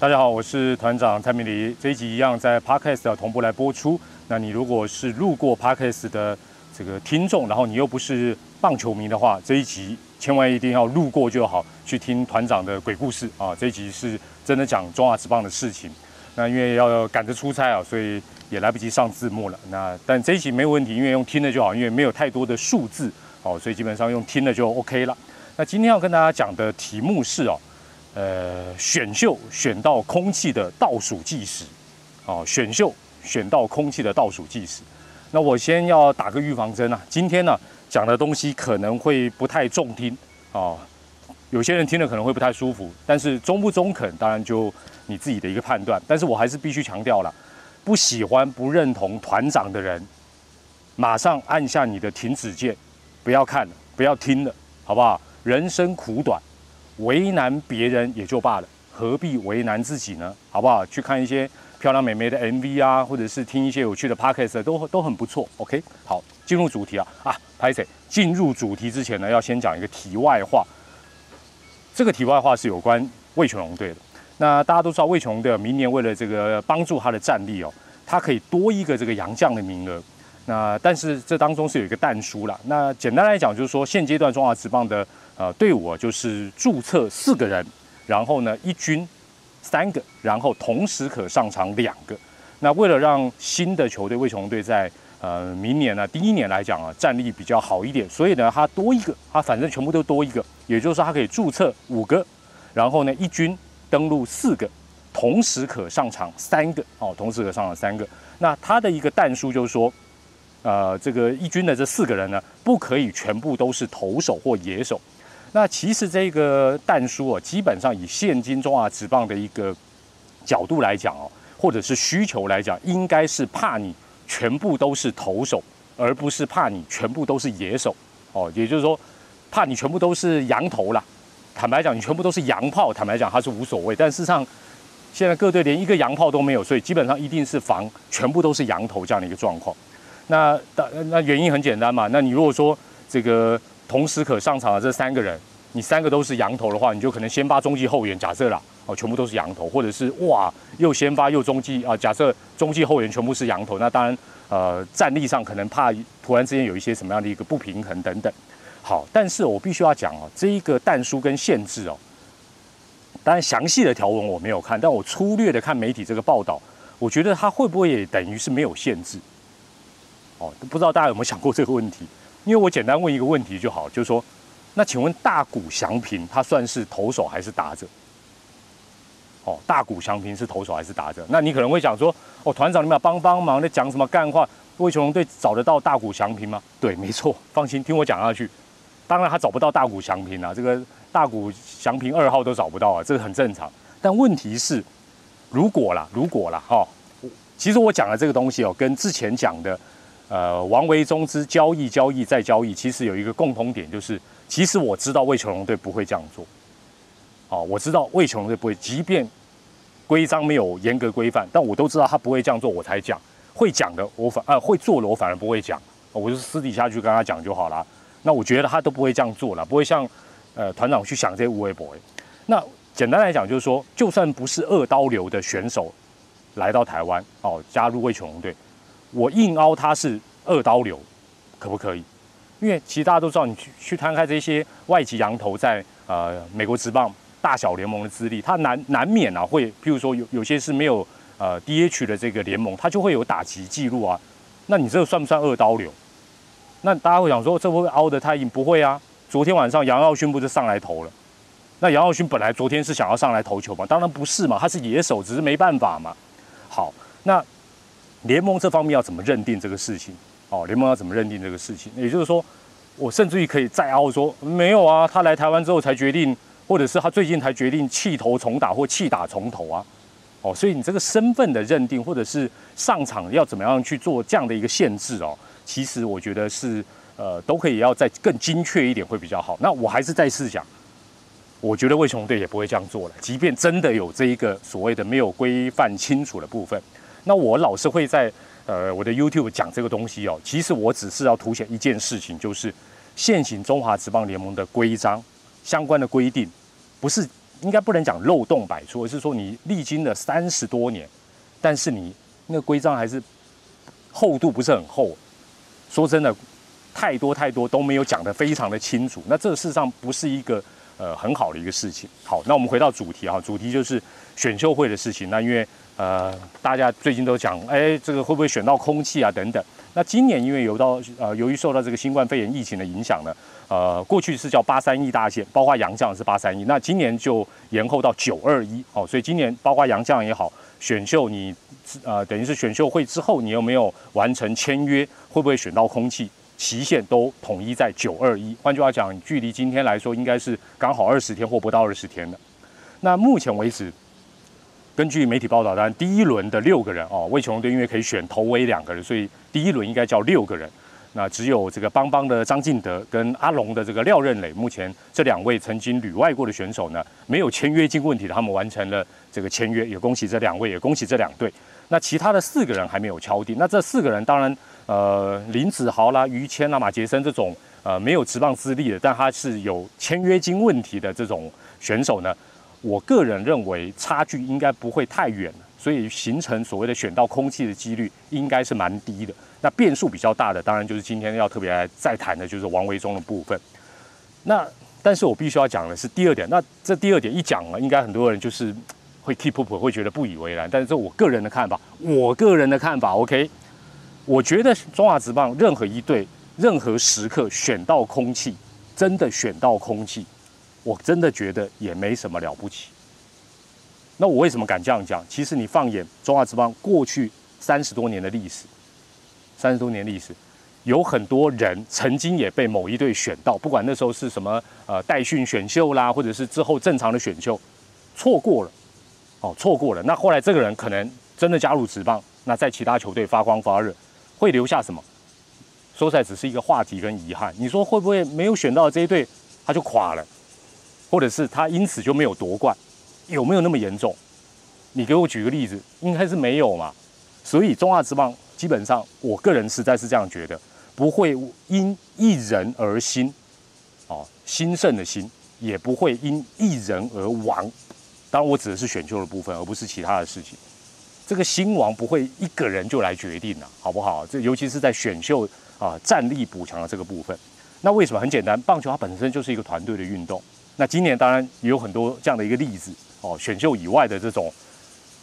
大家好，我是团长蔡明黎。这一集一样在 Podcast 同步来播出。那你如果是路过 Podcast 的这个听众，然后你又不是棒球迷的话，这一集千万一定要路过就好，去听团长的鬼故事啊！这一集是真的讲中华职棒的事情。那因为要赶着出差啊，所以也来不及上字幕了。那但这一集没有问题，因为用听的就好，因为没有太多的数字哦，所以基本上用听的就 OK 了。那今天要跟大家讲的题目是哦。呃，选秀选到空气的倒数计时，哦，选秀选到空气的倒数计时。那我先要打个预防针啊，今天呢讲的东西可能会不太中听啊，有些人听了可能会不太舒服，但是中不中肯，当然就你自己的一个判断。但是我还是必须强调了，不喜欢、不认同团长的人，马上按下你的停止键，不要看了，不要听了，好不好？人生苦短。为难别人也就罢了，何必为难自己呢？好不好？去看一些漂亮美眉的 MV 啊，或者是听一些有趣的 Podcast 都都很不错。OK，好，进入主题啊啊，拍谁？进入主题之前呢，要先讲一个题外话。这个题外话是有关魏全龙队的。那大家都知道，魏全龙队明年为了这个帮助他的战力哦，他可以多一个这个洋将的名额。那但是这当中是有一个弹书啦。那简单来讲，就是说现阶段中华职棒的。呃，队伍啊，就是注册四个人，然后呢，一军三个，然后同时可上场两个。那为了让新的球队魏雄队在呃明年呢第一年来讲啊战力比较好一点，所以呢，他多一个，他反正全部都多一个，也就是说他可以注册五个，然后呢，一军登录四个，同时可上场三个，哦，同时可上场三个。那他的一个弹书就是说，呃，这个一军的这四个人呢，不可以全部都是投手或野手。那其实这个弹书啊，基本上以现今中华职棒的一个角度来讲哦，或者是需求来讲，应该是怕你全部都是投手，而不是怕你全部都是野手哦。也就是说，怕你全部都是羊头啦。坦白讲，你全部都是洋炮，坦白讲它是无所谓。但事实上，现在各队连一个洋炮都没有，所以基本上一定是防全部都是羊头这样的一个状况。那那原因很简单嘛，那你如果说这个。同时可上场的这三个人，你三个都是羊头的话，你就可能先发中继后援。假设啦，哦，全部都是羊头，或者是哇，又先发又中继啊。假设中继后援全部是羊头，那当然，呃，战力上可能怕突然之间有一些什么样的一个不平衡等等。好，但是我必须要讲哦，这一个弹书跟限制哦，当然详细的条文我没有看，但我粗略的看媒体这个报道，我觉得它会不会也等于是没有限制？哦，不知道大家有没有想过这个问题？因为我简单问一个问题就好，就是说，那请问大谷翔平他算是投手还是打者？哦，大谷翔平是投手还是打者？那你可能会讲说，哦，团长你们要帮帮忙，在讲什么干话？魏雄龙队找得到大谷翔平吗？对，没错，放心，听我讲下去。当然他找不到大谷翔平啊，这个大谷翔平二号都找不到啊，这个很正常。但问题是，如果啦，如果啦，哈，其实我讲的这个东西哦，跟之前讲的。呃，王维忠之交易、交易再交易，其实有一个共同点，就是其实我知道魏球龙队不会这样做。哦，我知道魏球龙队不会，即便规章没有严格规范，但我都知道他不会这样做，我才讲。会讲的我反啊，会做的我反而不会讲，我就私底下去跟他讲就好了。那我觉得他都不会这样做了，不会像呃团长去想这些无谓 boy。那简单来讲就是说，就算不是二刀流的选手来到台湾哦，加入魏球龙队。我硬凹他是二刀流，可不可以？因为其实大家都知道，你去去摊开这些外籍羊头在呃美国职棒大小联盟的资历，他难难免啊会，譬如说有有些是没有呃 DH 的这个联盟，他就会有打击记录啊。那你这个算不算二刀流？那大家会想说，这会不会凹得太硬？不会啊。昨天晚上杨耀勋不是上来投了？那杨耀勋本来昨天是想要上来投球嘛？当然不是嘛，他是野手，只是没办法嘛。好，那。联盟这方面要怎么认定这个事情？哦，联盟要怎么认定这个事情？也就是说，我甚至于可以再凹说，没有啊，他来台湾之后才决定，或者是他最近才决定弃投重打或弃打重投啊。哦，所以你这个身份的认定，或者是上场要怎么样去做这样的一个限制哦，其实我觉得是呃都可以要再更精确一点会比较好。那我还是再次讲，我觉得魏雄队也不会这样做了，即便真的有这一个所谓的没有规范清楚的部分。那我老是会在呃我的 YouTube 讲这个东西哦，其实我只是要凸显一件事情，就是现行中华职棒联盟的规章相关的规定，不是应该不能讲漏洞百出，而是说你历经了三十多年，但是你那个规章还是厚度不是很厚。说真的，太多太多都没有讲得非常的清楚。那这事实上不是一个呃很好的一个事情。好，那我们回到主题啊，主题就是选秀会的事情。那因为呃大家最近都讲，哎，这个会不会选到空气啊等等。那今年因为有到呃由于受到这个新冠肺炎疫情的影响呢，呃过去是叫八三一大线，包括洋将是八三一，那今年就延后到九二一。哦，所以今年包括洋将也好。选秀你，呃，等于是选秀会之后，你有没有完成签约？会不会选到空气？期限都统一。在九二一。换句话讲，距离今天来说，应该是刚好二十天或不到二十天的。那目前为止，根据媒体报道，当然第一轮的六个人哦，魏琼队因为可以选头尾两个人，所以第一轮应该叫六个人。那只有这个邦邦的张敬德跟阿龙的这个廖任磊，目前这两位曾经旅外过的选手呢，没有签约金问题的，他们完成了这个签约，也恭喜这两位，也恭喜这两队。那其他的四个人还没有敲定。那这四个人当然，呃，林子豪啦、于谦啦、马杰森这种呃没有职棒资历的，但他是有签约金问题的这种选手呢，我个人认为差距应该不会太远，所以形成所谓的选到空气的几率应该是蛮低的。那变数比较大的，当然就是今天要特别来再谈的，就是王维忠的部分。那但是我必须要讲的是第二点。那这第二点一讲了，应该很多人就是会 keep up，会觉得不以为然。但是这我个人的看法，我个人的看法，OK？我觉得中华职棒任何一队，任何时刻选到空气，真的选到空气，我真的觉得也没什么了不起。那我为什么敢这样讲？其实你放眼中华职棒过去三十多年的历史。三十多年历史，有很多人曾经也被某一队选到，不管那时候是什么呃代训选秀啦，或者是之后正常的选秀，错过了，哦，错过了。那后来这个人可能真的加入职棒，那在其他球队发光发热，会留下什么？说出来只是一个话题跟遗憾。你说会不会没有选到这一队，他就垮了，或者是他因此就没有夺冠？有没有那么严重？你给我举个例子，应该是没有嘛。所以中华职棒。基本上，我个人实在是这样觉得，不会因一人而兴，哦，兴盛的兴，也不会因一人而亡。当然，我指的是选秀的部分，而不是其他的事情。这个兴亡不会一个人就来决定了，好不好？这尤其是在选秀啊战力补强的这个部分。那为什么？很简单，棒球它本身就是一个团队的运动。那今年当然也有很多这样的一个例子哦，选秀以外的这种，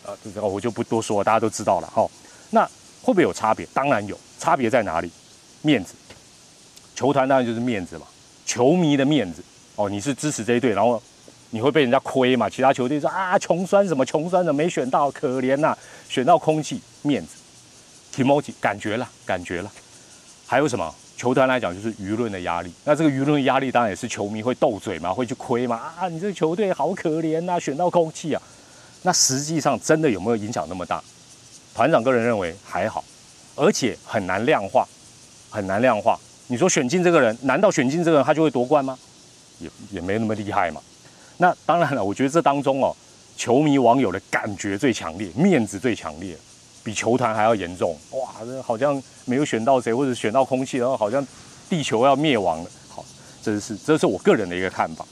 呃，这个我就不多说，大家都知道了哈。那会不会有差别？当然有，差别在哪里？面子，球团当然就是面子嘛，球迷的面子哦。你是支持这一队，然后你会被人家亏嘛？其他球队说啊，穷酸什么穷酸的，没选到，可怜呐，选到空气，面子，emoji，感觉了，感觉了。还有什么？球团来讲就是舆论的压力。那这个舆论压力当然也是球迷会斗嘴嘛，会去亏嘛。啊，你这个球队好可怜呐，选到空气啊。那实际上真的有没有影响那么大？团长个人认为还好，而且很难量化，很难量化。你说选进这个人，难道选进这个人他就会夺冠吗？也也没那么厉害嘛。那当然了，我觉得这当中哦，球迷网友的感觉最强烈，面子最强烈，比球团还要严重。哇，这好像没有选到谁，或者选到空气，然后好像地球要灭亡了。好，这是这是我个人的一个看法。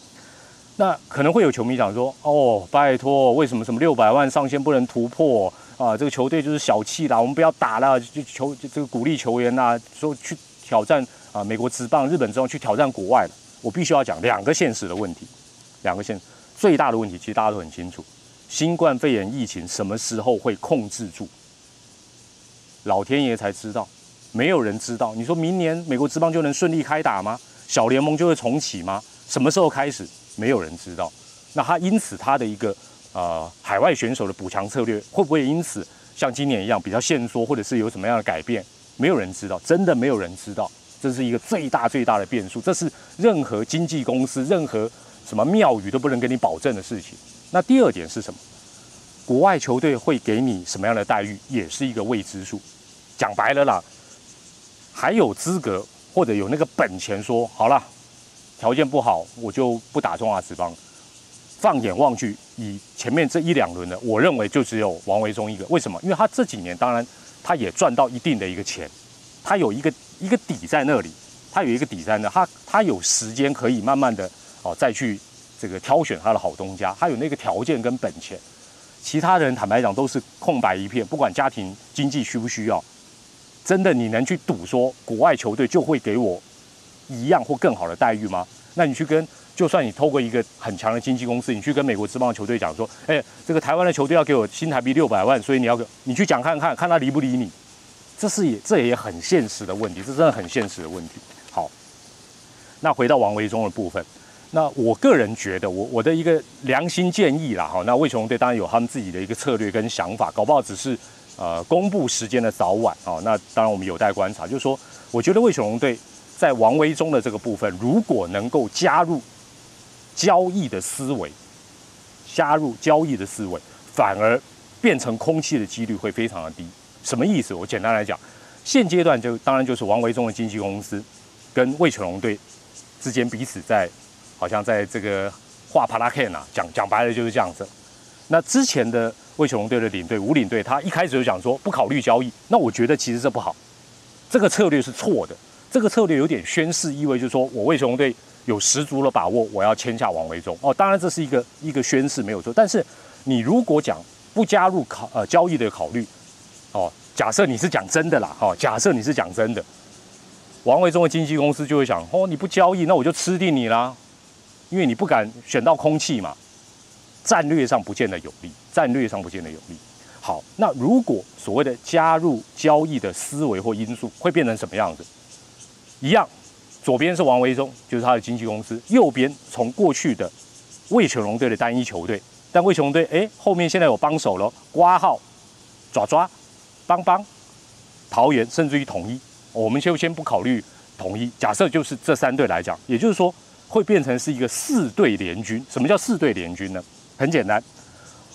那可能会有球迷讲说，哦，拜托，为什么什么六百万上限不能突破？啊，这个球队就是小气啦，我们不要打了，就球这个鼓励球员呐，说去挑战啊，美国职棒、日本职棒去挑战国外了。我必须要讲两个现实的问题，两个现最大的问题，其实大家都很清楚，新冠肺炎疫情什么时候会控制住？老天爷才知道，没有人知道。你说明年美国职棒就能顺利开打吗？小联盟就会重启吗？什么时候开始？没有人知道。那他因此他的一个。呃，海外选手的补强策略会不会因此像今年一样比较限缩，或者是有什么样的改变？没有人知道，真的没有人知道，这是一个最大最大的变数。这是任何经纪公司、任何什么庙宇都不能给你保证的事情。那第二点是什么？国外球队会给你什么样的待遇，也是一个未知数。讲白了啦，还有资格或者有那个本钱说好了，条件不好，我就不打中华职棒。放眼望去，以前面这一两轮的，我认为就只有王维忠一个。为什么？因为他这几年当然他也赚到一定的一个钱，他有一个一个底在那里，他有一个底在那，他他有时间可以慢慢的哦再去这个挑选他的好东家，他有那个条件跟本钱。其他人坦白讲都是空白一片，不管家庭经济需不需要，真的你能去赌说国外球队就会给我一样或更好的待遇吗？那你去跟，就算你透过一个很强的经纪公司，你去跟美国职棒球队讲说，哎，这个台湾的球队要给我新台币六百万，所以你要给，你去讲看看看他理不理你，这是也这也很现实的问题，这真的很现实的问题。好，那回到王维忠的部分。那我个人觉得，我我的一个良心建议啦，哈，那魏雄队当然有他们自己的一个策略跟想法，搞不好只是呃公布时间的早晚啊。那当然我们有待观察。就是说，我觉得魏雪龙队在王威中的这个部分，如果能够加入交易的思维，加入交易的思维，反而变成空气的几率会非常的低。什么意思？我简单来讲，现阶段就当然就是王维忠的经纪公司跟魏全龙队之间彼此在。好像在这个画帕拉 K 呢，讲讲白了就是这样子。那之前的魏球龙队的领队吴领队，他一开始就讲说不考虑交易。那我觉得其实这不好，这个策略是错的。这个策略有点宣誓意味，就是说我魏球龙队有十足的把握，我要签下王维忠。哦，当然这是一个一个宣誓没有错。但是你如果讲不加入考呃交易的考虑，哦，假设你是讲真的啦，哦，假设你是讲真的，王维忠的经纪公司就会想，哦，你不交易，那我就吃定你啦。因为你不敢选到空气嘛，战略上不见得有利，战略上不见得有利。好，那如果所谓的加入交易的思维或因素会变成什么样子？一样，左边是王维忠，就是他的经纪公司；右边从过去的魏全龙队的单一球队，但魏全龙队哎后面现在有帮手了，挂号、爪爪、帮帮、桃园，甚至于统一，我们就先不考虑统一，假设就是这三队来讲，也就是说。会变成是一个四队联军。什么叫四队联军呢？很简单，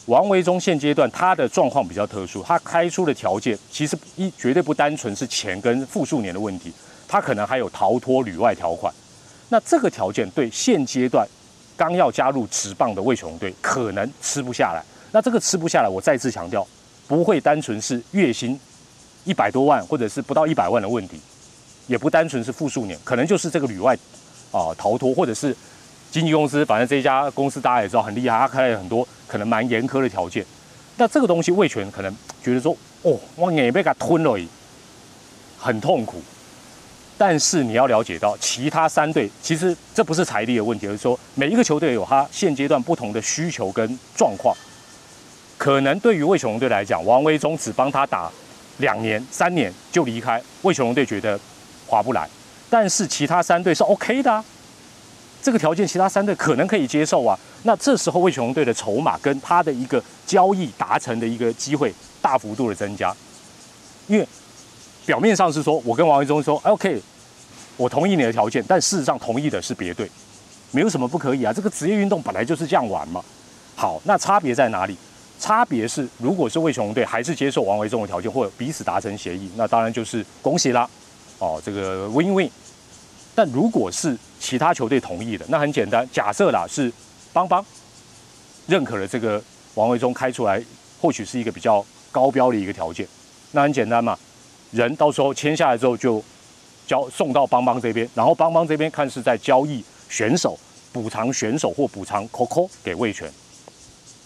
王维忠现阶段他的状况比较特殊，他开出的条件其实一绝对不单纯是钱跟复数年的问题，他可能还有逃脱旅外条款。那这个条件对现阶段刚要加入职棒的魏雄队可能吃不下来。那这个吃不下来，我再次强调，不会单纯是月薪一百多万或者是不到一百万的问题，也不单纯是复数年，可能就是这个旅外。啊，逃脱或者是经纪公司，反正这一家公司大家也知道很厉害，他开了很多可能蛮严苛的条件。那这个东西魏权可能觉得说，哦，我也被他吞了，很痛苦。但是你要了解到，其他三队其实这不是财力的问题，而是说每一个球队有他现阶段不同的需求跟状况。可能对于魏雄龙队来讲，王威忠只帮他打两年、三年就离开，魏雄龙队觉得划不来。但是其他三队是 OK 的啊，这个条件其他三队可能可以接受啊。那这时候魏雄队的筹码跟他的一个交易达成的一个机会大幅度的增加，因为表面上是说我跟王维忠说 OK，我同意你的条件，但事实上同意的是别队，没有什么不可以啊。这个职业运动本来就是这样玩嘛。好，那差别在哪里？差别是如果是魏雄队还是接受王维忠的条件，或者彼此达成协议，那当然就是恭喜啦。哦，这个 win win，但如果是其他球队同意的，那很简单，假设啦是邦邦认可了这个王维忠开出来，或许是一个比较高标的一个条件，那很简单嘛，人到时候签下来之后就交送到邦邦这边，然后邦邦这边看是在交易选手、补偿选手或补偿 Coco 给魏权，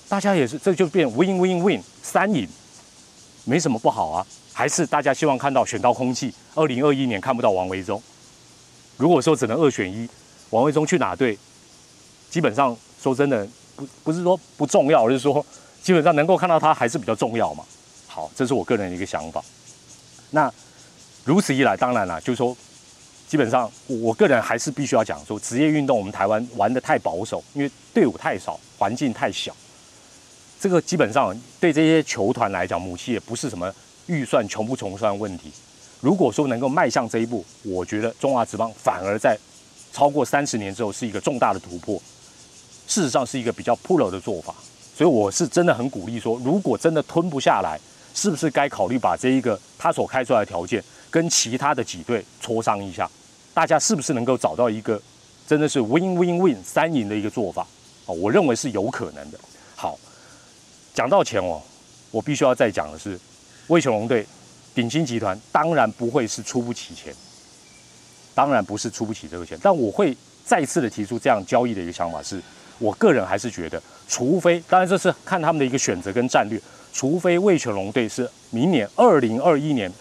大家也是这就变 win win win 三赢，没什么不好啊。还是大家希望看到选到空气。二零二一年看不到王维忠，如果说只能二选一，王维忠去哪队？基本上说真的，不不是说不重要，而是说基本上能够看到他还是比较重要嘛。好，这是我个人的一个想法。那如此一来，当然了，就是说，基本上我个人还是必须要讲说，职业运动我们台湾玩的太保守，因为队伍太少，环境太小。这个基本上对这些球团来讲，母系也不是什么。预算穷不穷算问题。如果说能够迈向这一步，我觉得中华职棒反而在超过三十年之后是一个重大的突破。事实上是一个比较 pro 的做法，所以我是真的很鼓励说，如果真的吞不下来，是不是该考虑把这一个他所开出来的条件跟其他的几队磋商一下，大家是不是能够找到一个真的是 win win win 三赢的一个做法？啊，我认为是有可能的。好，讲到钱哦，我必须要再讲的是。魏雄龙队、鼎鑫集团当然不会是出不起钱，当然不是出不起这个钱。但我会再次的提出这样交易的一个想法是：我个人还是觉得，除非当然这是看他们的一个选择跟战略，除非魏全龙队是明年二零二一年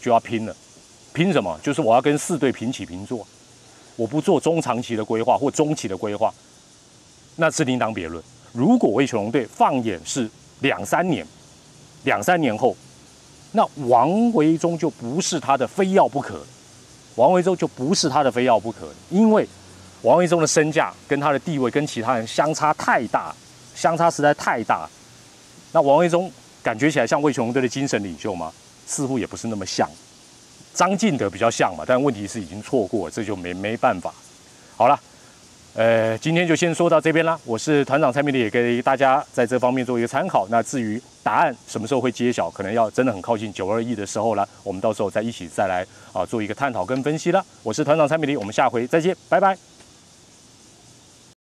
就要拼了，拼什么？就是我要跟四队平起平坐，我不做中长期的规划或中期的规划，那是另当别论。如果魏全龙队放眼是两三年，两三年后，那王维忠就不是他的非要不可，王维忠就不是他的非要不可，因为。王维忠的身价跟他的地位跟其他人相差太大，相差实在太大。那王维忠感觉起来像魏雄队的精神领袖吗？似乎也不是那么像。张进德比较像嘛，但问题是已经错过，这就没没办法。好了，呃，今天就先说到这边啦。我是团长蔡明礼，也给大家在这方面做一个参考。那至于答案什么时候会揭晓，可能要真的很靠近九二一的时候了，我们到时候再一起再来啊做一个探讨跟分析了。我是团长蔡明礼，我们下回再见，拜拜。